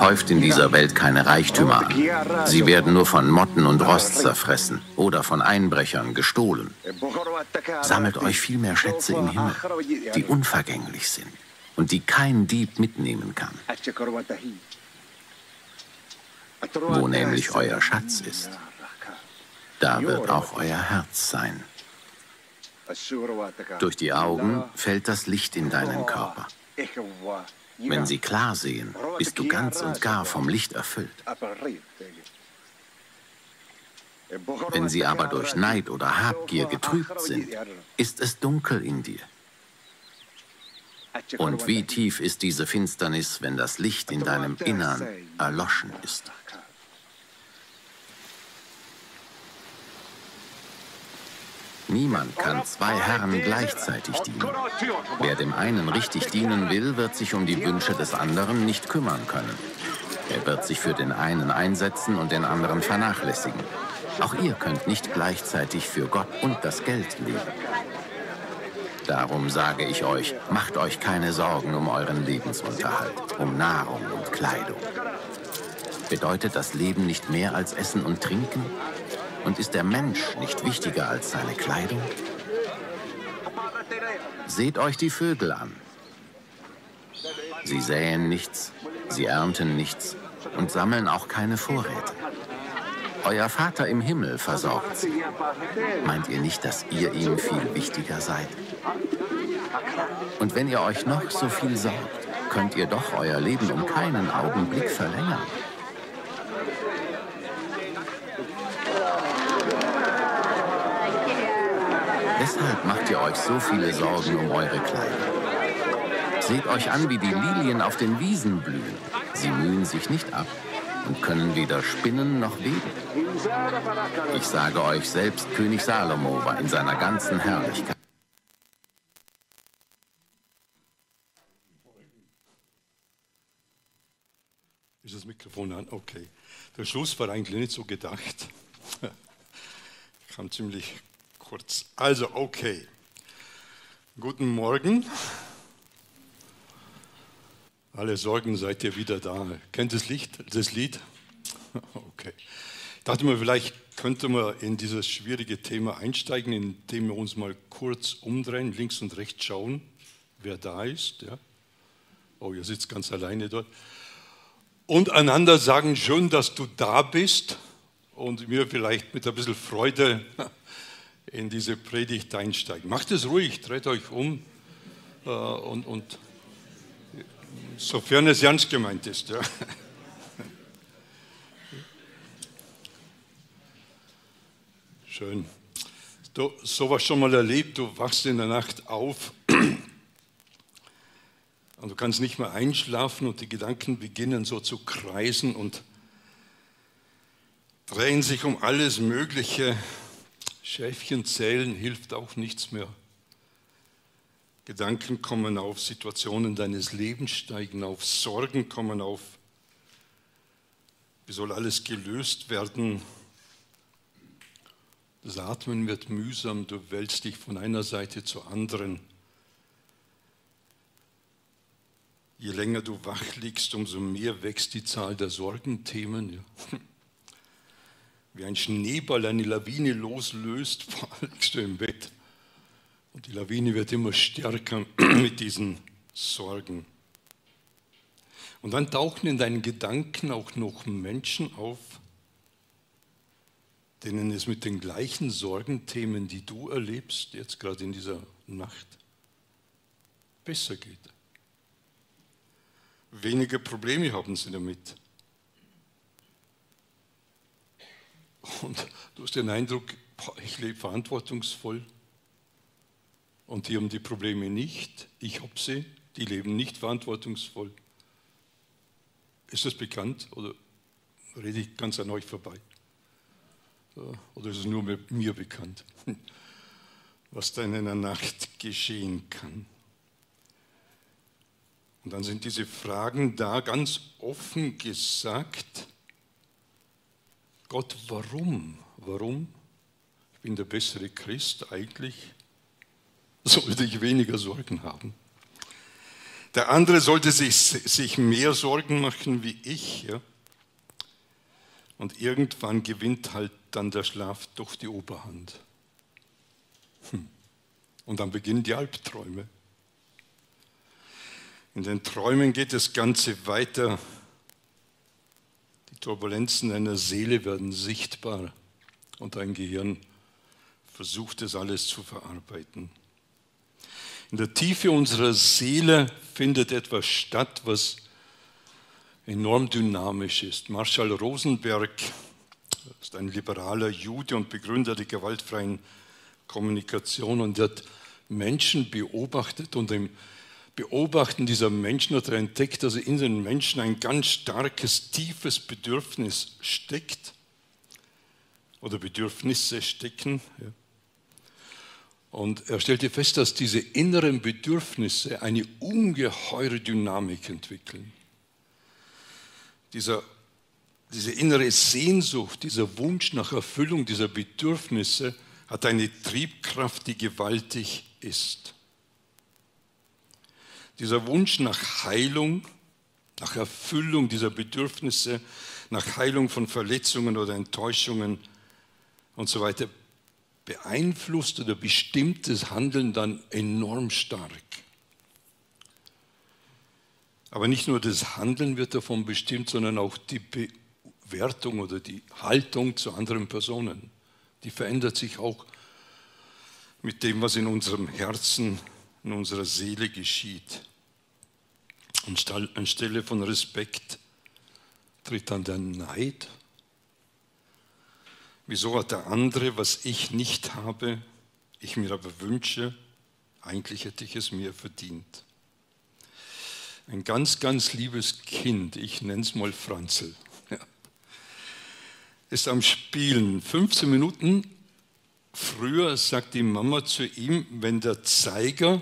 Häuft in dieser Welt keine Reichtümer an. Sie werden nur von Motten und Rost zerfressen oder von Einbrechern gestohlen. Sammelt euch viel mehr Schätze im Himmel, die unvergänglich sind und die kein Dieb mitnehmen kann. Wo nämlich euer Schatz ist, da wird auch euer Herz sein. Durch die Augen fällt das Licht in deinen Körper. Wenn sie klar sehen, bist du ganz und gar vom Licht erfüllt. Wenn sie aber durch Neid oder Habgier getrübt sind, ist es dunkel in dir. Und wie tief ist diese Finsternis, wenn das Licht in deinem Innern erloschen ist? Niemand kann zwei Herren gleichzeitig dienen. Wer dem einen richtig dienen will, wird sich um die Wünsche des anderen nicht kümmern können. Er wird sich für den einen einsetzen und den anderen vernachlässigen. Auch ihr könnt nicht gleichzeitig für Gott und das Geld leben. Darum sage ich euch, macht euch keine Sorgen um euren Lebensunterhalt, um Nahrung und Kleidung. Bedeutet das Leben nicht mehr als Essen und Trinken? Und ist der Mensch nicht wichtiger als seine Kleidung? Seht euch die Vögel an. Sie säen nichts, sie ernten nichts und sammeln auch keine Vorräte. Euer Vater im Himmel versorgt sie. Meint ihr nicht, dass ihr ihm viel wichtiger seid? Und wenn ihr euch noch so viel sorgt, könnt ihr doch euer Leben um keinen Augenblick verlängern. Weshalb macht ihr euch so viele Sorgen um eure Kleider? Seht euch an, wie die Lilien auf den Wiesen blühen. Sie mühen sich nicht ab und können weder spinnen noch weben. Ich sage euch, selbst König Salomo war in seiner ganzen Herrlichkeit. Ist das Mikrofon an? Okay. Der Schluss war eigentlich nicht so gedacht. Kam ziemlich kurz. Also, okay. Guten Morgen. Alle Sorgen seid ihr wieder da. Kennt das, Licht, das Lied? Okay. Ich dachte mir, vielleicht könnte man in dieses schwierige Thema einsteigen, indem wir uns mal kurz umdrehen, links und rechts schauen, wer da ist. Ja? Oh, ihr sitzt ganz alleine dort. Und einander sagen, schön, dass du da bist und mir vielleicht mit ein bisschen Freude in diese Predigt einsteigen. Macht es ruhig, dreht euch um äh, und, und sofern es ernst gemeint ist. Ja. Schön. Du sowas schon mal erlebt, du wachst in der Nacht auf und du kannst nicht mehr einschlafen und die Gedanken beginnen so zu kreisen und drehen sich um alles Mögliche Schäfchen zählen hilft auch nichts mehr. Gedanken kommen auf, Situationen deines Lebens steigen auf, Sorgen kommen auf. Wie soll alles gelöst werden? Das Atmen wird mühsam, du wälzt dich von einer Seite zur anderen. Je länger du wach liegst, umso mehr wächst die Zahl der Sorgenthemen. Ja wie ein Schneeball eine Lawine loslöst, liegst du im Bett. Und die Lawine wird immer stärker mit diesen Sorgen. Und dann tauchen in deinen Gedanken auch noch Menschen auf, denen es mit den gleichen Sorgenthemen, die du erlebst, jetzt gerade in dieser Nacht, besser geht. Weniger Probleme haben sie damit. Und du hast den Eindruck, ich lebe verantwortungsvoll und die haben die Probleme nicht. Ich habe sie, die leben nicht verantwortungsvoll. Ist das bekannt oder rede ich ganz an euch vorbei? Oder ist es nur mir bekannt, was da in einer Nacht geschehen kann? Und dann sind diese Fragen da ganz offen gesagt Gott, warum? Warum? Ich bin der bessere Christ, eigentlich sollte ich weniger Sorgen haben. Der andere sollte sich, sich mehr Sorgen machen wie ich. Ja? Und irgendwann gewinnt halt dann der Schlaf doch die Oberhand. Hm. Und dann beginnen die Albträume. In den Träumen geht das Ganze weiter. Turbulenzen einer Seele werden sichtbar und dein Gehirn versucht es alles zu verarbeiten. In der Tiefe unserer Seele findet etwas statt, was enorm dynamisch ist. Marshall Rosenberg ist ein liberaler Jude und Begründer der gewaltfreien Kommunikation und hat Menschen beobachtet und im Beobachten dieser Menschen hat er entdeckt, dass in den Menschen ein ganz starkes, tiefes Bedürfnis steckt oder Bedürfnisse stecken. Und er stellte fest, dass diese inneren Bedürfnisse eine ungeheure Dynamik entwickeln. Dieser, diese innere Sehnsucht, dieser Wunsch nach Erfüllung dieser Bedürfnisse hat eine Triebkraft, die gewaltig ist. Dieser Wunsch nach Heilung, nach Erfüllung dieser Bedürfnisse, nach Heilung von Verletzungen oder Enttäuschungen und so weiter beeinflusst oder bestimmt das Handeln dann enorm stark. Aber nicht nur das Handeln wird davon bestimmt, sondern auch die Bewertung oder die Haltung zu anderen Personen. Die verändert sich auch mit dem, was in unserem Herzen, in unserer Seele geschieht. Anstelle von Respekt tritt dann der Neid Wieso hat der andere, was ich nicht habe, ich mir aber wünsche, eigentlich hätte ich es mir verdient. Ein ganz, ganz liebes Kind, ich nenne es mal Franzl, ja, ist am Spielen. 15 Minuten früher sagt die Mama zu ihm, wenn der Zeiger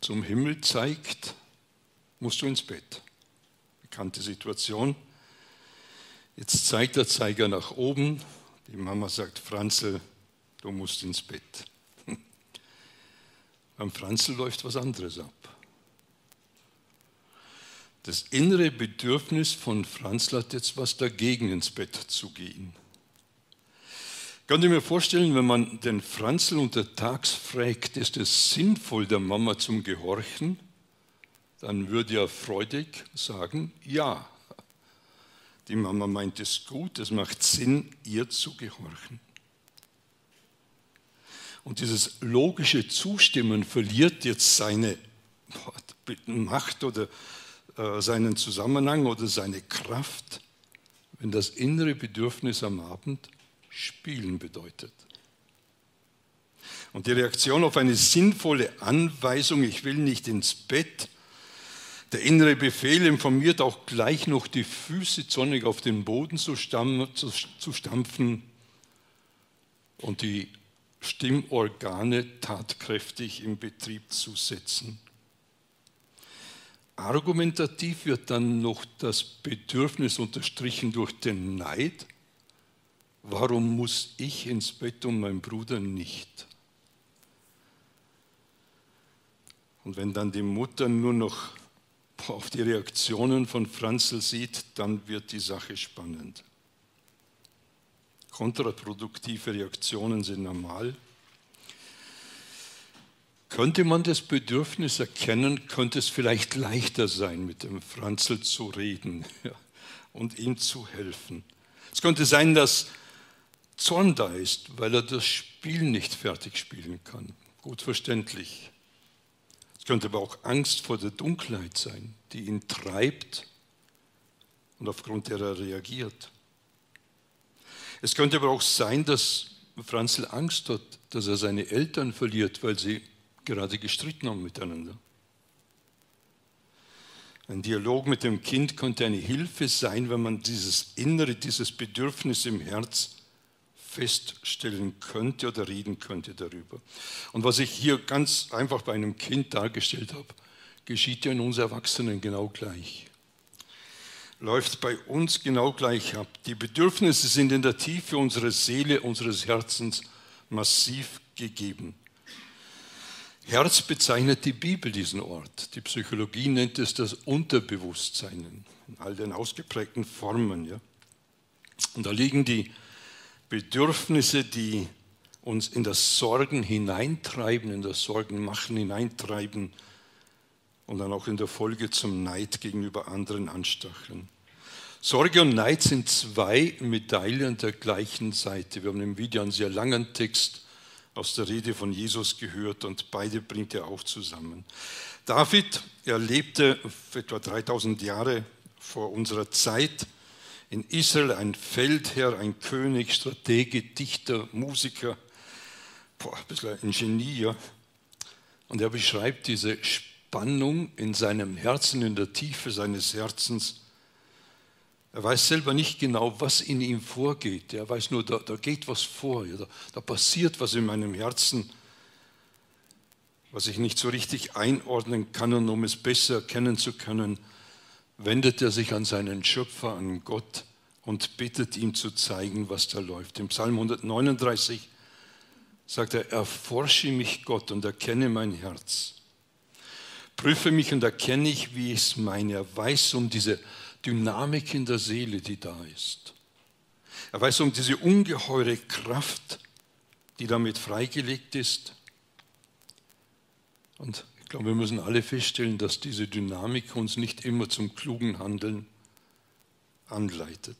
zum Himmel zeigt, musst du ins Bett. Bekannte Situation. Jetzt zeigt der Zeiger nach oben, die Mama sagt, Franzl, du musst ins Bett. Beim Franzl läuft was anderes ab. Das innere Bedürfnis von Franzl hat jetzt was dagegen, ins Bett zu gehen. Könnt ihr mir vorstellen, wenn man den Franzl untertags fragt, ist es sinnvoll, der Mama zum Gehorchen? Dann würde er freudig sagen, ja. Die Mama meint es gut, es macht Sinn, ihr zu gehorchen. Und dieses logische Zustimmen verliert jetzt seine Macht oder äh, seinen Zusammenhang oder seine Kraft, wenn das innere Bedürfnis am Abend spielen bedeutet. Und die Reaktion auf eine sinnvolle Anweisung, ich will nicht ins Bett, der innere Befehl informiert auch gleich noch die Füße zornig auf den Boden zu, stampfen und die Stimmorgane tatkräftig in Betrieb zu setzen. Argumentativ wird dann noch das Bedürfnis unterstrichen durch den Neid. Warum muss ich ins Bett und mein Bruder nicht? Und wenn dann die Mutter nur noch auf die Reaktionen von Franzl sieht, dann wird die Sache spannend. Kontraproduktive Reaktionen sind normal. Könnte man das Bedürfnis erkennen, könnte es vielleicht leichter sein, mit dem Franzl zu reden ja, und ihm zu helfen. Es könnte sein, dass Zorn da ist, weil er das Spiel nicht fertig spielen kann. Gut verständlich. Es könnte aber auch Angst vor der Dunkelheit sein, die ihn treibt und aufgrund der er reagiert. Es könnte aber auch sein, dass Franzl Angst hat, dass er seine Eltern verliert, weil sie gerade gestritten haben miteinander. Ein Dialog mit dem Kind könnte eine Hilfe sein, wenn man dieses Innere, dieses Bedürfnis im Herz feststellen könnte oder reden könnte darüber. Und was ich hier ganz einfach bei einem Kind dargestellt habe, geschieht ja in uns Erwachsenen genau gleich. Läuft bei uns genau gleich ab. Die Bedürfnisse sind in der Tiefe unserer Seele, unseres Herzens massiv gegeben. Herz bezeichnet die Bibel diesen Ort. Die Psychologie nennt es das Unterbewusstsein in all den ausgeprägten Formen. Ja? Und da liegen die Bedürfnisse, die uns in das Sorgen hineintreiben, in das Sorgenmachen hineintreiben und dann auch in der Folge zum Neid gegenüber anderen anstacheln. Sorge und Neid sind zwei Medaillen der gleichen Seite. Wir haben im Video einen sehr langen Text aus der Rede von Jesus gehört und beide bringt er auch zusammen. David, er lebte etwa 3000 Jahre vor unserer Zeit in Israel, ein Feldherr, ein König, Stratege, Dichter, Musiker, boah, ein bisschen ein Genie. Und er beschreibt diese Spannung in seinem Herzen, in der Tiefe seines Herzens. Er weiß selber nicht genau, was in ihm vorgeht. Er weiß nur, da, da geht was vor, ja, da, da passiert was in meinem Herzen, was ich nicht so richtig einordnen kann. Und um es besser erkennen zu können, wendet er sich an seinen Schöpfer, an Gott und bittet ihm zu zeigen, was da läuft. Im Psalm 139 sagt er, erforsche mich Gott und erkenne mein Herz. Prüfe mich und erkenne ich, wie ich es meine. Er weiß um diese Dynamik in der Seele, die da ist. Er weiß um diese ungeheure Kraft, die damit freigelegt ist. Und ich glaube, wir müssen alle feststellen, dass diese Dynamik uns nicht immer zum klugen Handeln anleitet.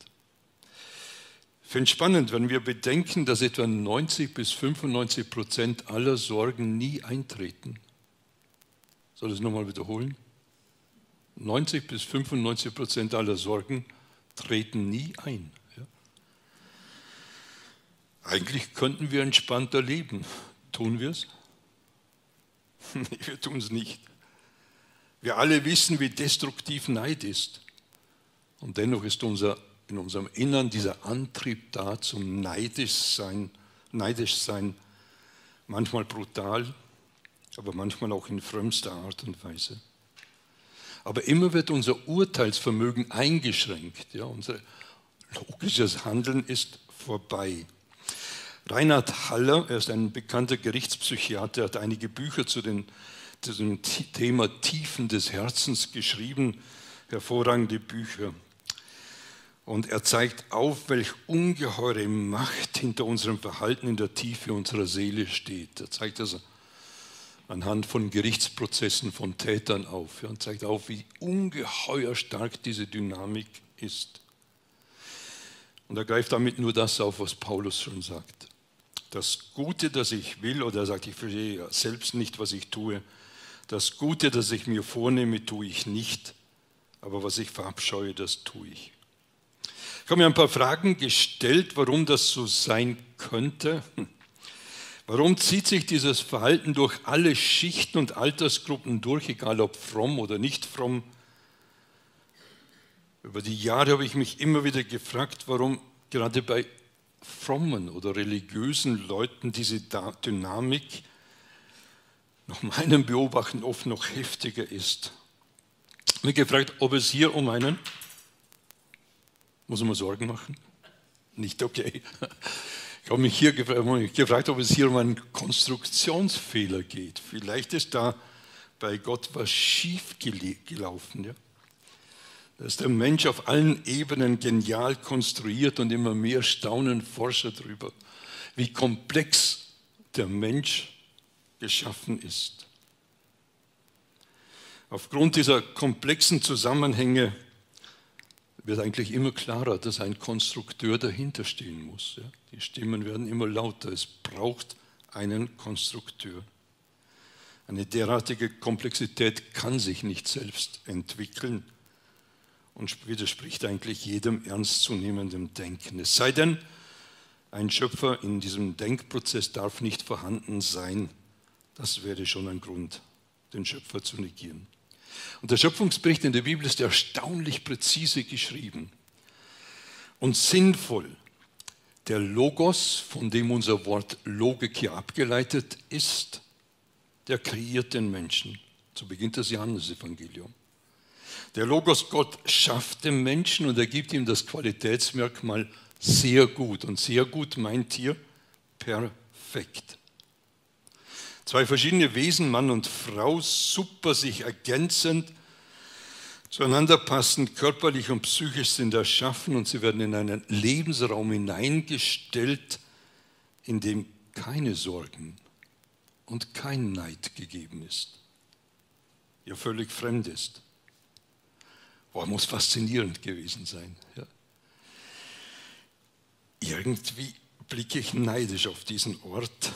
Ich finde es spannend, wenn wir bedenken, dass etwa 90 bis 95 Prozent aller Sorgen nie eintreten. Soll ich das nochmal wiederholen? 90 bis 95 Prozent aller Sorgen treten nie ein. Ja? Eigentlich könnten wir entspannter leben. Tun wir es? wir tun es nicht. Wir alle wissen, wie destruktiv Neid ist. Und dennoch ist unser, in unserem Innern dieser Antrieb da zum neidisch sein, neidisch sein, manchmal brutal, aber manchmal auch in frömmster Art und Weise. Aber immer wird unser Urteilsvermögen eingeschränkt. Ja, unser logisches Handeln ist vorbei. Reinhard Haller, er ist ein bekannter Gerichtspsychiater, hat einige Bücher zu, den, zu dem Thema Tiefen des Herzens geschrieben, hervorragende Bücher. Und er zeigt auf, welch ungeheure Macht hinter unserem Verhalten in der Tiefe unserer Seele steht. Er zeigt das anhand von Gerichtsprozessen von Tätern auf und zeigt auf, wie ungeheuer stark diese Dynamik ist. Und er greift damit nur das auf, was Paulus schon sagt das Gute, das ich will, oder er sagt, ich verstehe selbst nicht, was ich tue, das Gute, das ich mir vornehme, tue ich nicht, aber was ich verabscheue, das tue ich. Ich habe mir ein paar Fragen gestellt, warum das so sein könnte. Warum zieht sich dieses Verhalten durch alle Schichten und Altersgruppen durch, egal ob fromm oder nicht fromm? Über die Jahre habe ich mich immer wieder gefragt, warum gerade bei frommen oder religiösen Leuten diese Dynamik nach meinem Beobachten oft noch heftiger ist. Ich mich gefragt, ob es hier um einen, muss man Sorgen machen? Nicht okay. Ich habe mich hier gefragt, ob es hier um einen Konstruktionsfehler geht. Vielleicht ist da bei Gott was schief gelaufen. Ja? Da ist der Mensch auf allen Ebenen genial konstruiert und immer mehr staunen Forscher darüber, wie komplex der Mensch geschaffen ist. Aufgrund dieser komplexen Zusammenhänge wird eigentlich immer klarer, dass ein Konstrukteur dahinter stehen muss. Die Stimmen werden immer lauter. Es braucht einen Konstrukteur. Eine derartige Komplexität kann sich nicht selbst entwickeln und widerspricht eigentlich jedem ernstzunehmenden Denken. Es sei denn, ein Schöpfer in diesem Denkprozess darf nicht vorhanden sein. Das wäre schon ein Grund, den Schöpfer zu negieren. Und der Schöpfungsbericht in der Bibel ist erstaunlich präzise geschrieben und sinnvoll. Der Logos, von dem unser Wort Logik hier abgeleitet ist, der kreiert den Menschen. So beginnt das Johannesevangelium. Der Logos Gott schafft den Menschen und er gibt ihm das Qualitätsmerkmal sehr gut. Und sehr gut meint hier perfekt. Zwei verschiedene Wesen, Mann und Frau, super sich ergänzend, zueinander passend, körperlich und psychisch sind erschaffen und sie werden in einen Lebensraum hineingestellt, in dem keine Sorgen und kein Neid gegeben ist, ja völlig fremd ist. Boah, muss faszinierend gewesen sein. Ja. Irgendwie blicke ich neidisch auf diesen Ort,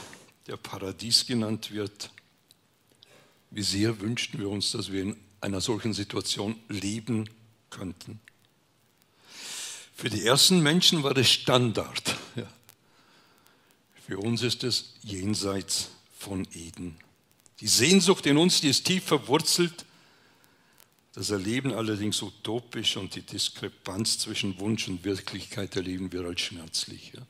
der Paradies genannt wird. Wie sehr wünschten wir uns, dass wir in einer solchen Situation leben könnten. Für die ersten Menschen war das Standard. Ja. Für uns ist es jenseits von Eden. Die Sehnsucht in uns, die ist tief verwurzelt. Das Erleben allerdings utopisch und die Diskrepanz zwischen Wunsch und Wirklichkeit erleben wir als schmerzlich. Ja.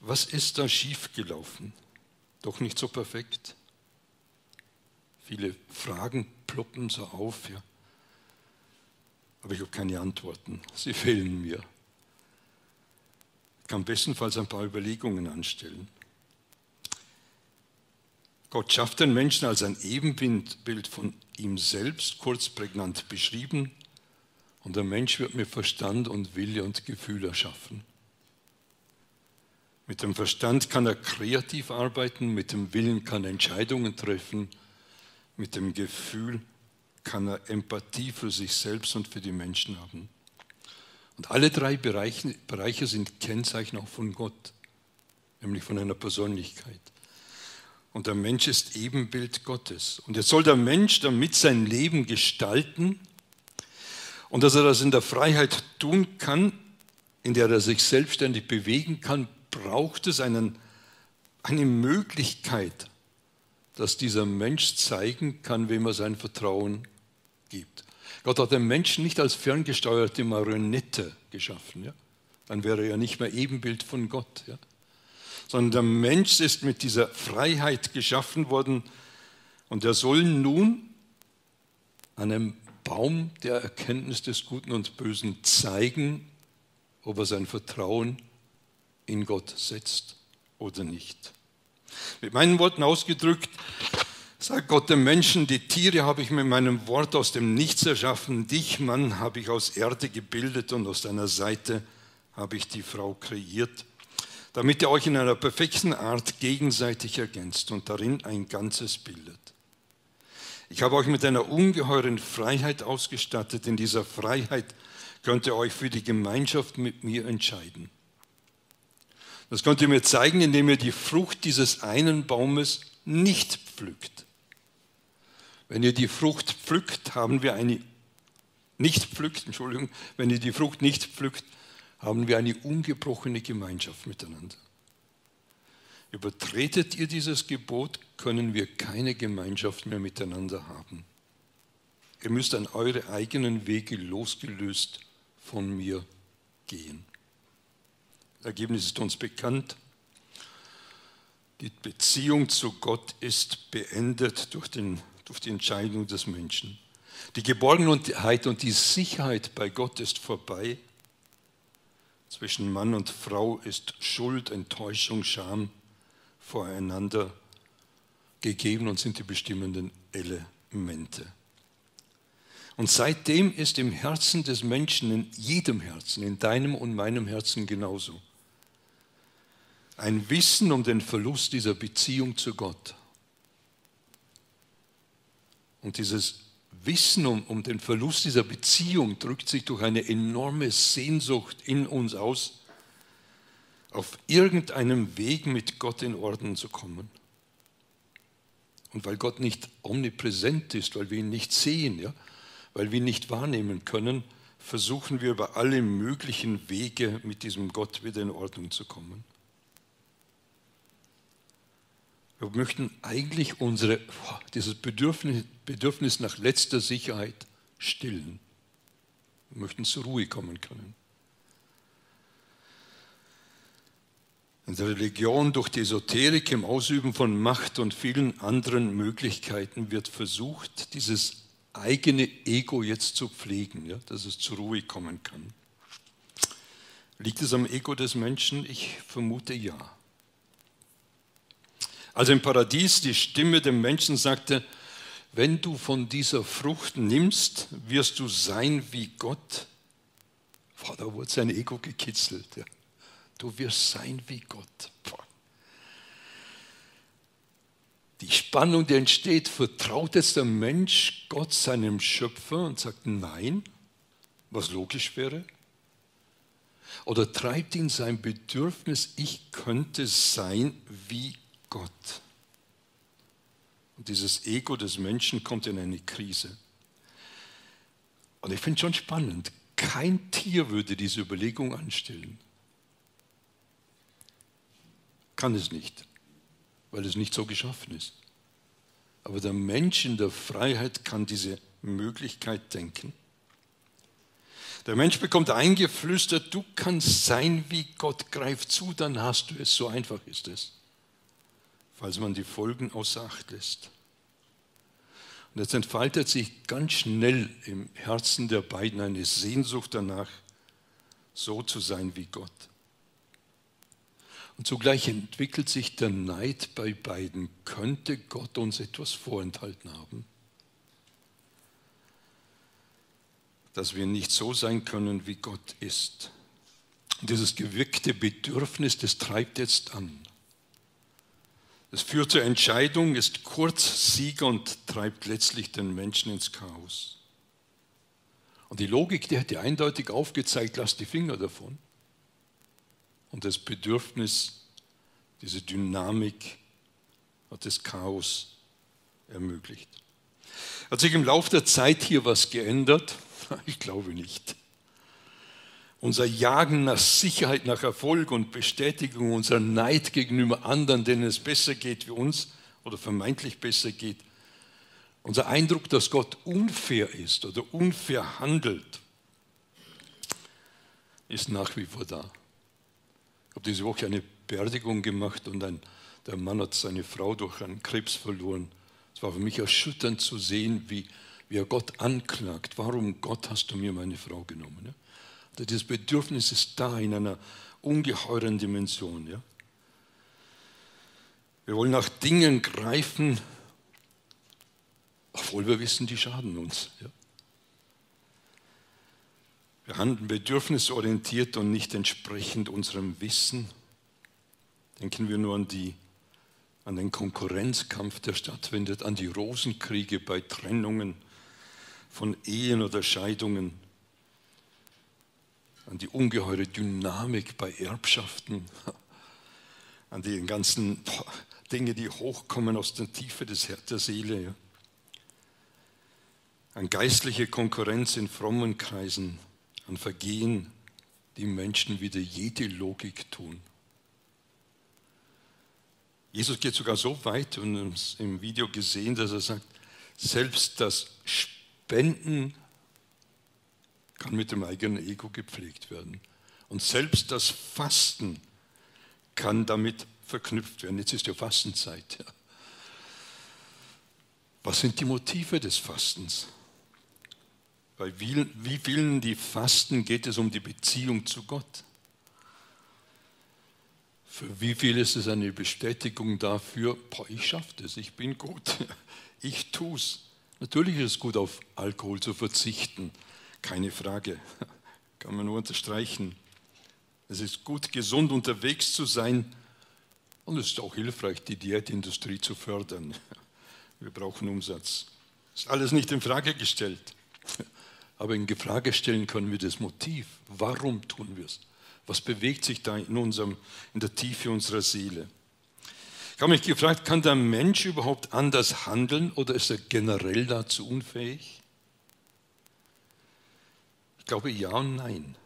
Was ist da schiefgelaufen? Doch nicht so perfekt. Viele Fragen ploppen so auf, ja. Aber ich habe keine Antworten. Sie fehlen mir. Ich kann bestenfalls ein paar Überlegungen anstellen. Gott schafft den Menschen als ein Ebenbild von ihm selbst, kurz prägnant beschrieben, und der Mensch wird mit Verstand und Wille und Gefühl erschaffen. Mit dem Verstand kann er kreativ arbeiten, mit dem Willen kann er Entscheidungen treffen, mit dem Gefühl kann er Empathie für sich selbst und für die Menschen haben. Und alle drei Bereiche, Bereiche sind Kennzeichen auch von Gott, nämlich von einer Persönlichkeit. Und der Mensch ist Ebenbild Gottes. Und jetzt soll der Mensch damit sein Leben gestalten und dass er das in der Freiheit tun kann, in der er sich selbstständig bewegen kann, braucht es einen, eine Möglichkeit, dass dieser Mensch zeigen kann, wem er sein Vertrauen gibt. Gott hat den Menschen nicht als ferngesteuerte Marionette geschaffen. Ja? Dann wäre er ja nicht mehr Ebenbild von Gott. Ja? Sondern der Mensch ist mit dieser Freiheit geschaffen worden und er soll nun einem Baum der Erkenntnis des Guten und Bösen zeigen, ob er sein Vertrauen in Gott setzt oder nicht. Mit meinen Worten ausgedrückt, sagt Gott dem Menschen, die Tiere habe ich mit meinem Wort aus dem Nichts erschaffen, dich, Mann, habe ich aus Erde gebildet und aus deiner Seite habe ich die Frau kreiert, damit ihr euch in einer perfekten Art gegenseitig ergänzt und darin ein Ganzes bildet. Ich habe euch mit einer ungeheuren Freiheit ausgestattet. In dieser Freiheit könnt ihr euch für die Gemeinschaft mit mir entscheiden. Das könnt ihr mir zeigen, indem ihr die Frucht dieses einen Baumes nicht pflückt. Wenn ihr die Frucht pflückt, haben wir eine nicht pflückt, Entschuldigung, wenn ihr die Frucht nicht pflückt, haben wir eine ungebrochene Gemeinschaft miteinander. Übertretet ihr dieses Gebot, können wir keine Gemeinschaft mehr miteinander haben. Ihr müsst an eure eigenen Wege losgelöst von mir gehen. Ergebnis ist uns bekannt. Die Beziehung zu Gott ist beendet durch, den, durch die Entscheidung des Menschen. Die Geborgenheit und die Sicherheit bei Gott ist vorbei. Zwischen Mann und Frau ist Schuld, Enttäuschung, Scham voreinander gegeben und sind die bestimmenden Elemente. Und seitdem ist im Herzen des Menschen, in jedem Herzen, in deinem und meinem Herzen genauso, ein Wissen um den Verlust dieser Beziehung zu Gott. Und dieses Wissen um, um den Verlust dieser Beziehung drückt sich durch eine enorme Sehnsucht in uns aus, auf irgendeinem Weg mit Gott in Ordnung zu kommen. Und weil Gott nicht omnipräsent ist, weil wir ihn nicht sehen, ja, weil wir ihn nicht wahrnehmen können, versuchen wir über alle möglichen Wege mit diesem Gott wieder in Ordnung zu kommen. Wir möchten eigentlich unsere, dieses Bedürfnis, Bedürfnis nach letzter Sicherheit stillen. Wir möchten zur Ruhe kommen können. In der Religion durch die Esoterik im Ausüben von Macht und vielen anderen Möglichkeiten wird versucht, dieses eigene Ego jetzt zu pflegen, ja, dass es zur Ruhe kommen kann. Liegt es am Ego des Menschen? Ich vermute ja. Also im Paradies die Stimme dem Menschen sagte, wenn du von dieser Frucht nimmst, wirst du sein wie Gott. Boah, da wurde sein Ego gekitzelt. Ja. Du wirst sein wie Gott. Boah. Die Spannung, die entsteht, vertraut jetzt der Mensch Gott seinem Schöpfer und sagt Nein, was logisch wäre? Oder treibt ihn sein Bedürfnis, ich könnte sein wie Gott? Und dieses Ego des Menschen kommt in eine Krise. Und ich finde schon spannend, kein Tier würde diese Überlegung anstellen. Kann es nicht, weil es nicht so geschaffen ist. Aber der Mensch in der Freiheit kann diese Möglichkeit denken. Der Mensch bekommt eingeflüstert, du kannst sein wie Gott, greif zu, dann hast du es. So einfach ist es falls man die Folgen außer Acht lässt. Und jetzt entfaltet sich ganz schnell im Herzen der beiden eine Sehnsucht danach, so zu sein wie Gott. Und zugleich entwickelt sich der Neid bei beiden. Könnte Gott uns etwas vorenthalten haben? Dass wir nicht so sein können, wie Gott ist. Und dieses gewirkte Bedürfnis, das treibt jetzt an. Es führt zur Entscheidung, ist kurz Sieger und treibt letztlich den Menschen ins Chaos. Und die Logik, die hätte eindeutig aufgezeigt, lass die Finger davon. Und das Bedürfnis, diese Dynamik hat das Chaos ermöglicht. Hat sich im Laufe der Zeit hier was geändert? Ich glaube nicht. Unser Jagen nach Sicherheit, nach Erfolg und Bestätigung, unser Neid gegenüber anderen, denen es besser geht wie uns oder vermeintlich besser geht, unser Eindruck, dass Gott unfair ist oder unfair handelt, ist nach wie vor da. Ich habe diese Woche eine Beerdigung gemacht und ein, der Mann hat seine Frau durch einen Krebs verloren. Es war für mich erschütternd zu sehen, wie, wie er Gott anklagt. Warum, Gott, hast du mir meine Frau genommen? Das Bedürfnis ist da in einer ungeheuren Dimension. Ja? Wir wollen nach Dingen greifen, obwohl wir wissen, die schaden uns. Ja? Wir handeln bedürfnisorientiert und nicht entsprechend unserem Wissen. Denken wir nur an, die, an den Konkurrenzkampf, der stattfindet, an die Rosenkriege bei Trennungen von Ehen oder Scheidungen an die ungeheure Dynamik bei Erbschaften, an die ganzen Dinge, die hochkommen aus der Tiefe des der Seele, an geistliche Konkurrenz in frommen Kreisen, an Vergehen, die Menschen wieder jede Logik tun. Jesus geht sogar so weit und im Video gesehen, dass er sagt, selbst das Spenden kann mit dem eigenen Ego gepflegt werden. Und selbst das Fasten kann damit verknüpft werden. Jetzt ist ja Fastenzeit. Ja. Was sind die Motive des Fastens? Bei wie vielen, die fasten, geht es um die Beziehung zu Gott. Für wie viele ist es eine Bestätigung dafür, boah, ich schaffe das, ich bin gut, ich tue es. Natürlich ist es gut, auf Alkohol zu verzichten, keine Frage, kann man nur unterstreichen. Es ist gut, gesund unterwegs zu sein und es ist auch hilfreich, die Diätindustrie zu fördern. Wir brauchen Umsatz. Ist alles nicht in Frage gestellt. Aber in Frage stellen können wir das Motiv. Warum tun wir es? Was bewegt sich da in, unserem, in der Tiefe unserer Seele? Ich habe mich gefragt, kann der Mensch überhaupt anders handeln oder ist er generell dazu unfähig? Ich glaube ja und nein.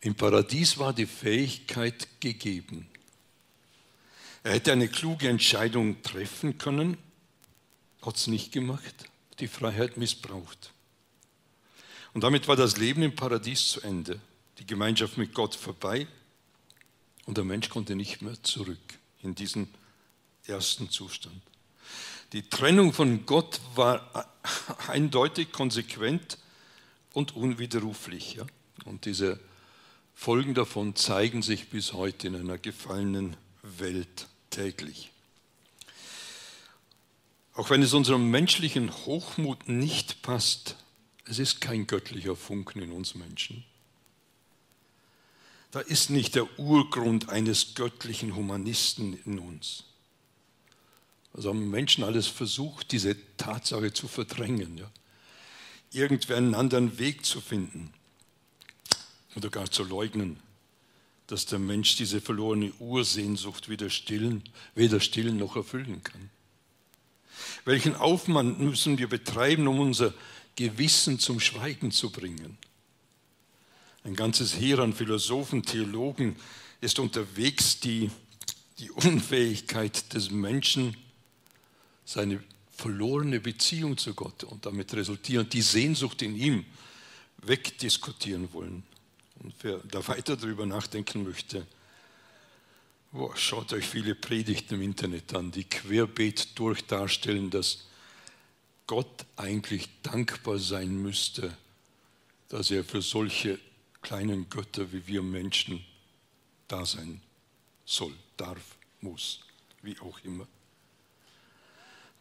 Im Paradies war die Fähigkeit gegeben. Er hätte eine kluge Entscheidung treffen können, hat es nicht gemacht, die Freiheit missbraucht. Und damit war das Leben im Paradies zu Ende, die Gemeinschaft mit Gott vorbei und der Mensch konnte nicht mehr zurück in diesen ersten Zustand. Die Trennung von Gott war eindeutig konsequent und unwiderruflich. Ja? Und diese Folgen davon zeigen sich bis heute in einer gefallenen Welt täglich. Auch wenn es unserem menschlichen Hochmut nicht passt, es ist kein göttlicher Funken in uns Menschen. Da ist nicht der Urgrund eines göttlichen Humanisten in uns. Also haben Menschen alles versucht, diese Tatsache zu verdrängen, ja? Irgendwie einen anderen Weg zu finden oder gar zu leugnen, dass der Mensch diese verlorene Ursehnsucht weder stillen, weder stillen noch erfüllen kann. Welchen Aufwand müssen wir betreiben, um unser Gewissen zum Schweigen zu bringen? Ein ganzes Heer an Philosophen, Theologen ist unterwegs, die die Unfähigkeit des Menschen, seine verlorene Beziehung zu Gott und damit resultierend die Sehnsucht in ihm wegdiskutieren wollen. Und wer da weiter darüber nachdenken möchte, boah, schaut euch viele Predigten im Internet an, die querbeet durch darstellen, dass Gott eigentlich dankbar sein müsste, dass er für solche kleinen Götter wie wir Menschen da sein soll, darf, muss, wie auch immer.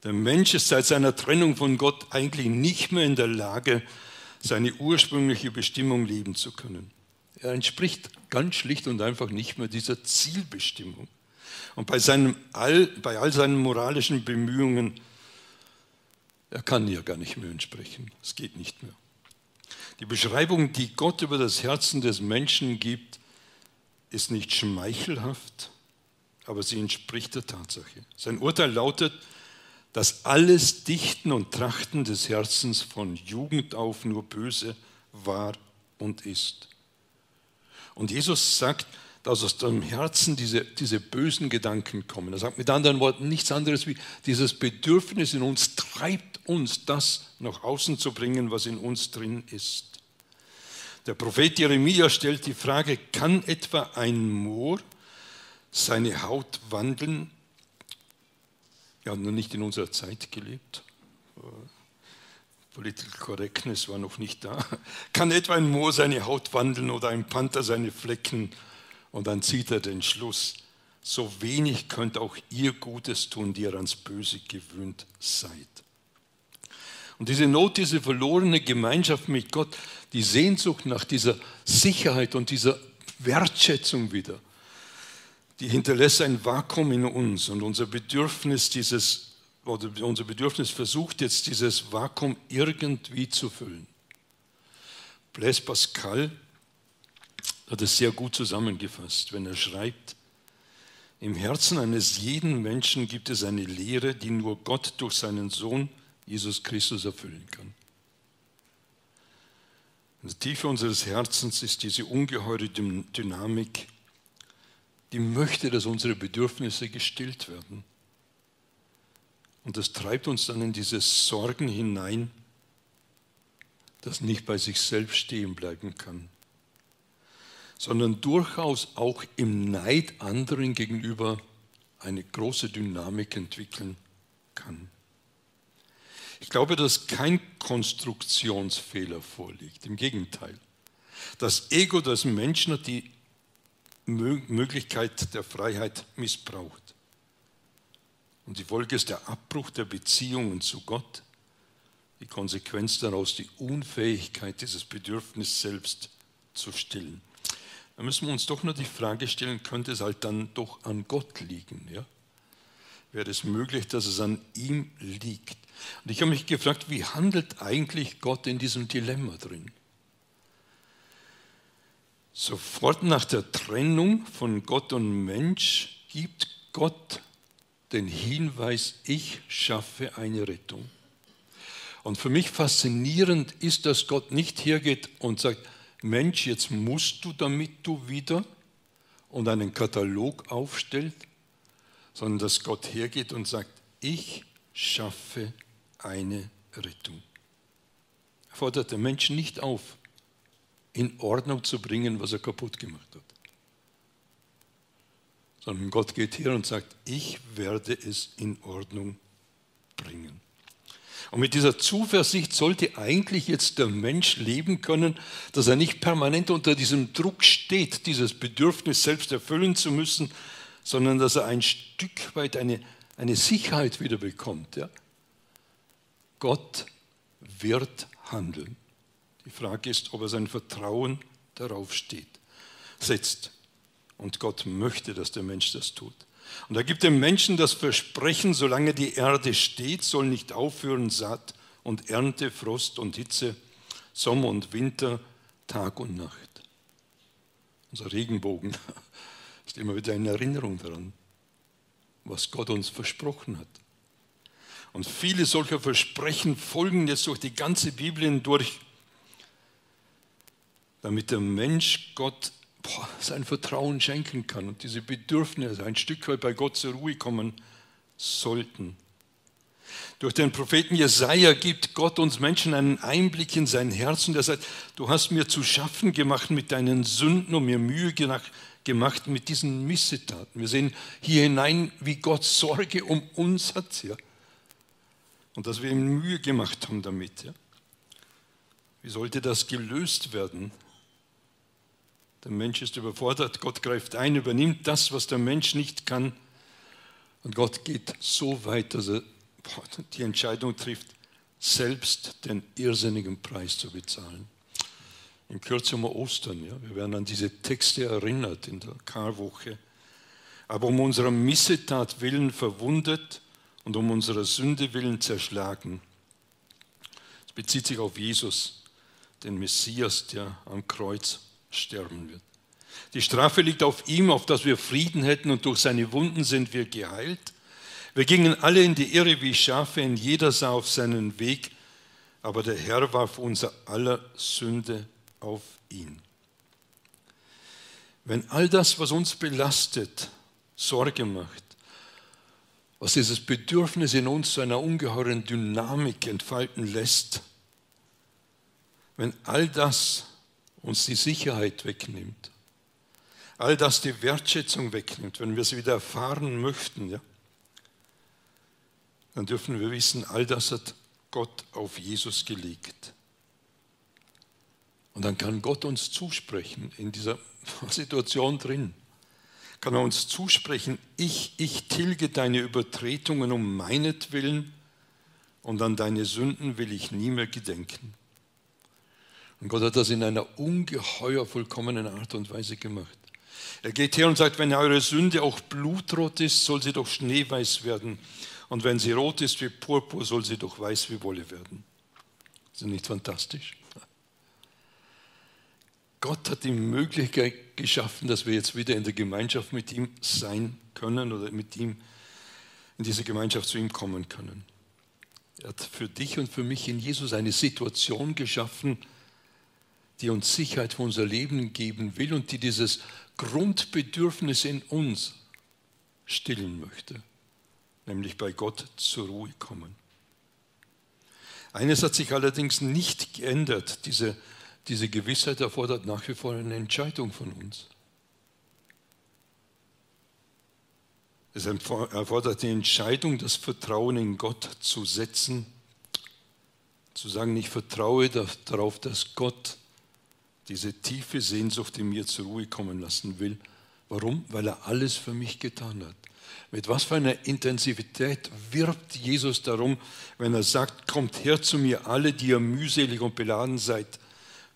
Der Mensch ist seit seiner Trennung von Gott eigentlich nicht mehr in der Lage, seine ursprüngliche Bestimmung leben zu können. Er entspricht ganz schlicht und einfach nicht mehr dieser Zielbestimmung. Und bei, seinem all, bei all seinen moralischen Bemühungen, er kann ihr gar nicht mehr entsprechen. Es geht nicht mehr. Die Beschreibung, die Gott über das Herzen des Menschen gibt, ist nicht schmeichelhaft, aber sie entspricht der Tatsache. Sein Urteil lautet, dass alles Dichten und Trachten des Herzens von Jugend auf nur böse war und ist. Und Jesus sagt, dass aus dem Herzen diese, diese bösen Gedanken kommen. Er sagt mit anderen Worten nichts anderes wie, dieses Bedürfnis in uns treibt uns, das nach außen zu bringen, was in uns drin ist. Der Prophet Jeremia stellt die Frage, kann etwa ein Moor seine Haut wandeln wir haben noch nicht in unserer Zeit gelebt. Political Correctness war noch nicht da. Kann etwa ein Moor seine Haut wandeln oder ein Panther seine Flecken? Und dann zieht er den Schluss. So wenig könnt auch ihr Gutes tun, die ihr ans Böse gewöhnt seid. Und diese Not, diese verlorene Gemeinschaft mit Gott, die Sehnsucht nach dieser Sicherheit und dieser Wertschätzung wieder, die hinterlässt ein Vakuum in uns und unser Bedürfnis dieses oder unser Bedürfnis versucht jetzt dieses Vakuum irgendwie zu füllen. Blaise Pascal hat es sehr gut zusammengefasst, wenn er schreibt, im Herzen eines jeden Menschen gibt es eine Lehre, die nur Gott durch seinen Sohn Jesus Christus erfüllen kann. In der Tiefe unseres Herzens ist diese ungeheure Dynamik die möchte, dass unsere Bedürfnisse gestillt werden. Und das treibt uns dann in diese Sorgen hinein, das nicht bei sich selbst stehen bleiben kann, sondern durchaus auch im Neid anderen gegenüber eine große Dynamik entwickeln kann. Ich glaube, dass kein Konstruktionsfehler vorliegt. Im Gegenteil. Das Ego des Menschen hat die Möglichkeit der Freiheit missbraucht. Und die Folge ist der Abbruch der Beziehungen zu Gott, die Konsequenz daraus die Unfähigkeit, dieses Bedürfnis selbst zu stillen. Da müssen wir uns doch nur die Frage stellen, könnte es halt dann doch an Gott liegen? Ja? Wäre es möglich, dass es an ihm liegt? Und ich habe mich gefragt, wie handelt eigentlich Gott in diesem Dilemma drin? Sofort nach der Trennung von Gott und Mensch gibt Gott den Hinweis, ich schaffe eine Rettung. Und für mich faszinierend ist, dass Gott nicht hergeht und sagt, Mensch, jetzt musst du, damit du wieder und einen Katalog aufstellt, sondern dass Gott hergeht und sagt, ich schaffe eine Rettung. Er fordert den Menschen nicht auf, in Ordnung zu bringen, was er kaputt gemacht hat. Sondern Gott geht hier und sagt, ich werde es in Ordnung bringen. Und mit dieser Zuversicht sollte eigentlich jetzt der Mensch leben können, dass er nicht permanent unter diesem Druck steht, dieses Bedürfnis selbst erfüllen zu müssen, sondern dass er ein Stück weit eine, eine Sicherheit wieder bekommt. Ja? Gott wird handeln. Die Frage ist, ob er sein Vertrauen darauf steht, setzt. Und Gott möchte, dass der Mensch das tut. Und er gibt dem Menschen das Versprechen, solange die Erde steht, soll nicht aufhören Saat und Ernte, Frost und Hitze, Sommer und Winter, Tag und Nacht. Unser Regenbogen ist immer wieder eine Erinnerung daran, was Gott uns versprochen hat. Und viele solcher Versprechen folgen jetzt durch die ganze Bibel hindurch, damit der Mensch Gott boah, sein Vertrauen schenken kann und diese Bedürfnisse ein Stück weit bei Gott zur Ruhe kommen sollten. Durch den Propheten Jesaja gibt Gott uns Menschen einen Einblick in sein Herz und er sagt: Du hast mir zu schaffen gemacht mit deinen Sünden und mir Mühe gemacht mit diesen Missetaten. Wir sehen hier hinein, wie Gott Sorge um uns hat. Ja? Und dass wir ihm Mühe gemacht haben damit. Ja? Wie sollte das gelöst werden? Der Mensch ist überfordert, Gott greift ein, übernimmt das, was der Mensch nicht kann. Und Gott geht so weit, dass er die Entscheidung trifft, selbst den irrsinnigen Preis zu bezahlen. In Kürze um Ostern, ja, wir werden an diese Texte erinnert in der Karwoche. Aber um unserer Missetat willen verwundet und um unserer Sünde willen zerschlagen. Es bezieht sich auf Jesus, den Messias, der am Kreuz sterben wird. Die Strafe liegt auf ihm, auf dass wir Frieden hätten und durch seine Wunden sind wir geheilt. Wir gingen alle in die Irre wie Schafe, in jeder sah auf seinen Weg, aber der Herr warf unser aller Sünde auf ihn. Wenn all das, was uns belastet, Sorge macht, was dieses Bedürfnis in uns zu einer ungeheuren Dynamik entfalten lässt, wenn all das uns die Sicherheit wegnimmt, all das die Wertschätzung wegnimmt, wenn wir sie wieder erfahren möchten, ja, dann dürfen wir wissen, all das hat Gott auf Jesus gelegt. Und dann kann Gott uns zusprechen in dieser Situation drin. Kann er uns zusprechen, ich, ich tilge deine Übertretungen um meinetwillen und an deine Sünden will ich nie mehr gedenken. Und Gott hat das in einer ungeheuer vollkommenen Art und Weise gemacht. Er geht her und sagt, wenn eure Sünde auch blutrot ist, soll sie doch schneeweiß werden. Und wenn sie rot ist wie Purpur, soll sie doch weiß wie Wolle werden. Ist das nicht fantastisch? Gott hat die Möglichkeit geschaffen, dass wir jetzt wieder in der Gemeinschaft mit ihm sein können oder mit ihm in diese Gemeinschaft zu ihm kommen können. Er hat für dich und für mich in Jesus eine Situation geschaffen, die uns Sicherheit für unser Leben geben will und die dieses Grundbedürfnis in uns stillen möchte nämlich bei Gott zur Ruhe kommen. Eines hat sich allerdings nicht geändert. Diese, diese Gewissheit erfordert nach wie vor eine Entscheidung von uns. Es erfordert die Entscheidung, das Vertrauen in Gott zu setzen, zu sagen, ich vertraue darauf, dass Gott diese tiefe Sehnsucht in mir zur Ruhe kommen lassen will. Warum? Weil er alles für mich getan hat. Mit was für einer Intensivität wirbt Jesus darum, wenn er sagt, kommt her zu mir alle, die ihr mühselig und beladen seid,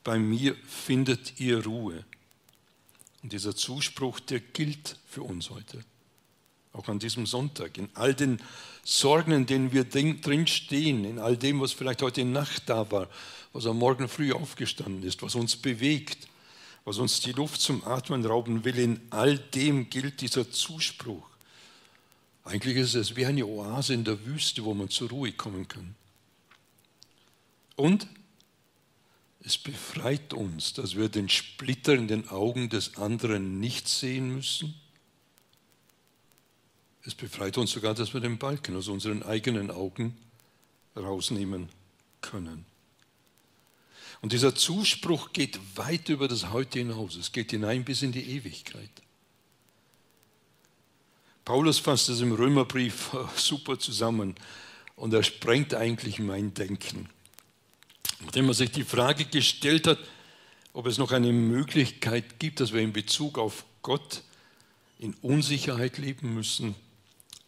bei mir findet ihr Ruhe. Und dieser Zuspruch, der gilt für uns heute, auch an diesem Sonntag, in all den Sorgen, in denen wir drin stehen, in all dem, was vielleicht heute Nacht da war, was am Morgen früh aufgestanden ist, was uns bewegt, was uns die Luft zum Atmen rauben will, in all dem gilt dieser Zuspruch. Eigentlich ist es wie eine Oase in der Wüste, wo man zur Ruhe kommen kann. Und es befreit uns, dass wir den Splitter in den Augen des anderen nicht sehen müssen. Es befreit uns sogar, dass wir den Balken aus unseren eigenen Augen rausnehmen können. Und dieser Zuspruch geht weit über das Heute hinaus. Es geht hinein bis in die Ewigkeit. Paulus fasst es im Römerbrief super zusammen und er sprengt eigentlich mein Denken. Nachdem er sich die Frage gestellt hat, ob es noch eine Möglichkeit gibt, dass wir in Bezug auf Gott in Unsicherheit leben müssen,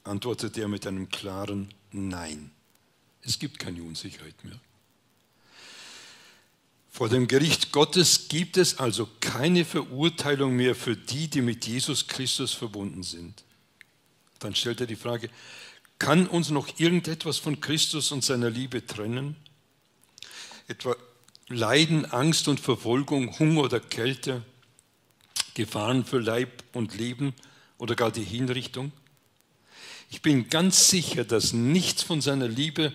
antwortet er mit einem klaren Nein. Es gibt keine Unsicherheit mehr. Vor dem Gericht Gottes gibt es also keine Verurteilung mehr für die, die mit Jesus Christus verbunden sind. Dann stellt er die Frage, kann uns noch irgendetwas von Christus und seiner Liebe trennen? Etwa Leiden, Angst und Verfolgung, Hunger oder Kälte, Gefahren für Leib und Leben oder gar die Hinrichtung? Ich bin ganz sicher, dass nichts von seiner Liebe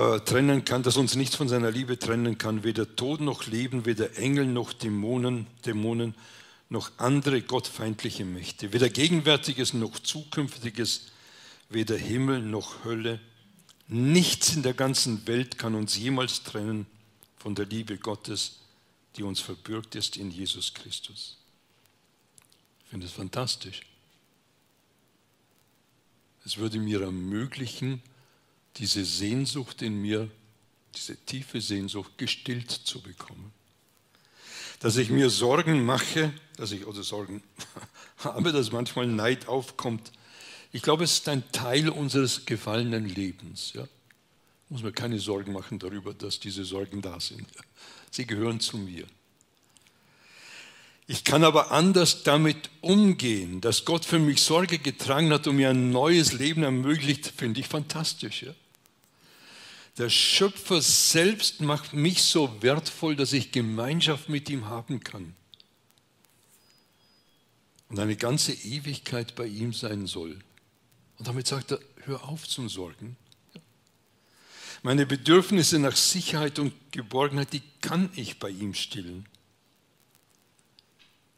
äh, trennen kann, dass uns nichts von seiner Liebe trennen kann, weder Tod noch Leben, weder Engel noch Dämonen, Dämonen noch andere gottfeindliche Mächte, weder Gegenwärtiges noch Zukünftiges, weder Himmel noch Hölle. Nichts in der ganzen Welt kann uns jemals trennen von der Liebe Gottes, die uns verbürgt ist in Jesus Christus. Ich finde es fantastisch. Es würde mir ermöglichen, diese Sehnsucht in mir, diese tiefe Sehnsucht gestillt zu bekommen. Dass ich mir Sorgen mache, dass ich oder Sorgen habe, dass manchmal Neid aufkommt. Ich glaube, es ist ein Teil unseres gefallenen Lebens. Ja? Muss mir keine Sorgen machen darüber, dass diese Sorgen da sind. Sie gehören zu mir. Ich kann aber anders damit umgehen, dass Gott für mich Sorge getragen hat und mir ein neues Leben ermöglicht, finde ich fantastisch. Ja? Der Schöpfer selbst macht mich so wertvoll, dass ich Gemeinschaft mit ihm haben kann und eine ganze Ewigkeit bei ihm sein soll. Und damit sagt er, hör auf zum Sorgen. Meine Bedürfnisse nach Sicherheit und Geborgenheit, die kann ich bei ihm stillen.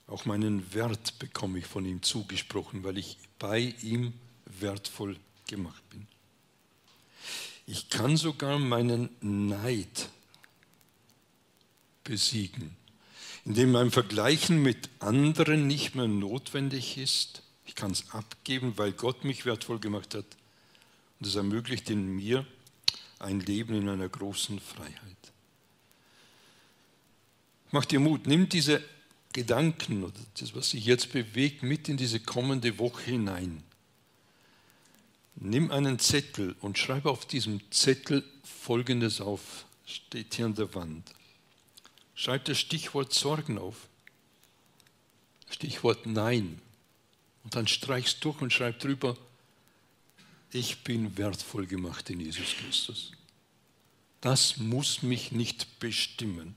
Auch meinen Wert bekomme ich von ihm zugesprochen, weil ich bei ihm wertvoll gemacht bin. Ich kann sogar meinen Neid besiegen, indem mein Vergleichen mit anderen nicht mehr notwendig ist. Ich kann es abgeben, weil Gott mich wertvoll gemacht hat. Und es ermöglicht in mir ein Leben in einer großen Freiheit. Mach dir Mut, nimm diese Gedanken oder das, was sich jetzt bewegt, mit in diese kommende Woche hinein. Nimm einen Zettel und schreibe auf diesem Zettel Folgendes auf, steht hier an der Wand. Schreib das Stichwort Sorgen auf, Stichwort Nein. Und dann streichst durch und schreib drüber, ich bin wertvoll gemacht in Jesus Christus. Das muss mich nicht bestimmen.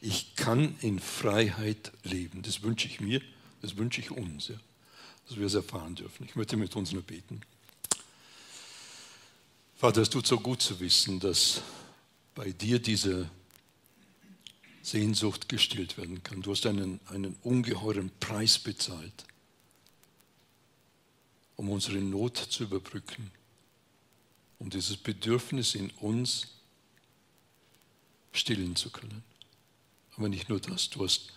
Ich kann in Freiheit leben. Das wünsche ich mir, das wünsche ich uns, ja, dass wir es erfahren dürfen. Ich möchte mit uns nur beten. Vater, es tut so gut zu wissen, dass bei dir diese Sehnsucht gestillt werden kann. Du hast einen, einen ungeheuren Preis bezahlt, um unsere Not zu überbrücken, um dieses Bedürfnis in uns stillen zu können. Aber nicht nur das, du hast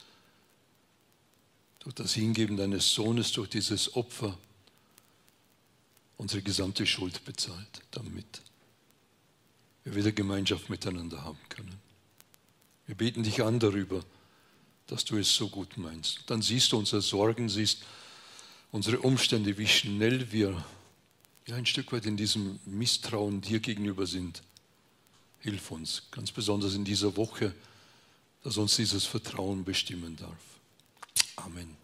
durch das Hingeben deines Sohnes, durch dieses Opfer unsere gesamte Schuld bezahlt, damit wir wieder Gemeinschaft miteinander haben können. Wir beten dich an darüber, dass du es so gut meinst. Dann siehst du unsere Sorgen, siehst unsere Umstände, wie schnell wir ja, ein Stück weit in diesem Misstrauen dir gegenüber sind. Hilf uns, ganz besonders in dieser Woche, dass uns dieses Vertrauen bestimmen darf. Amen.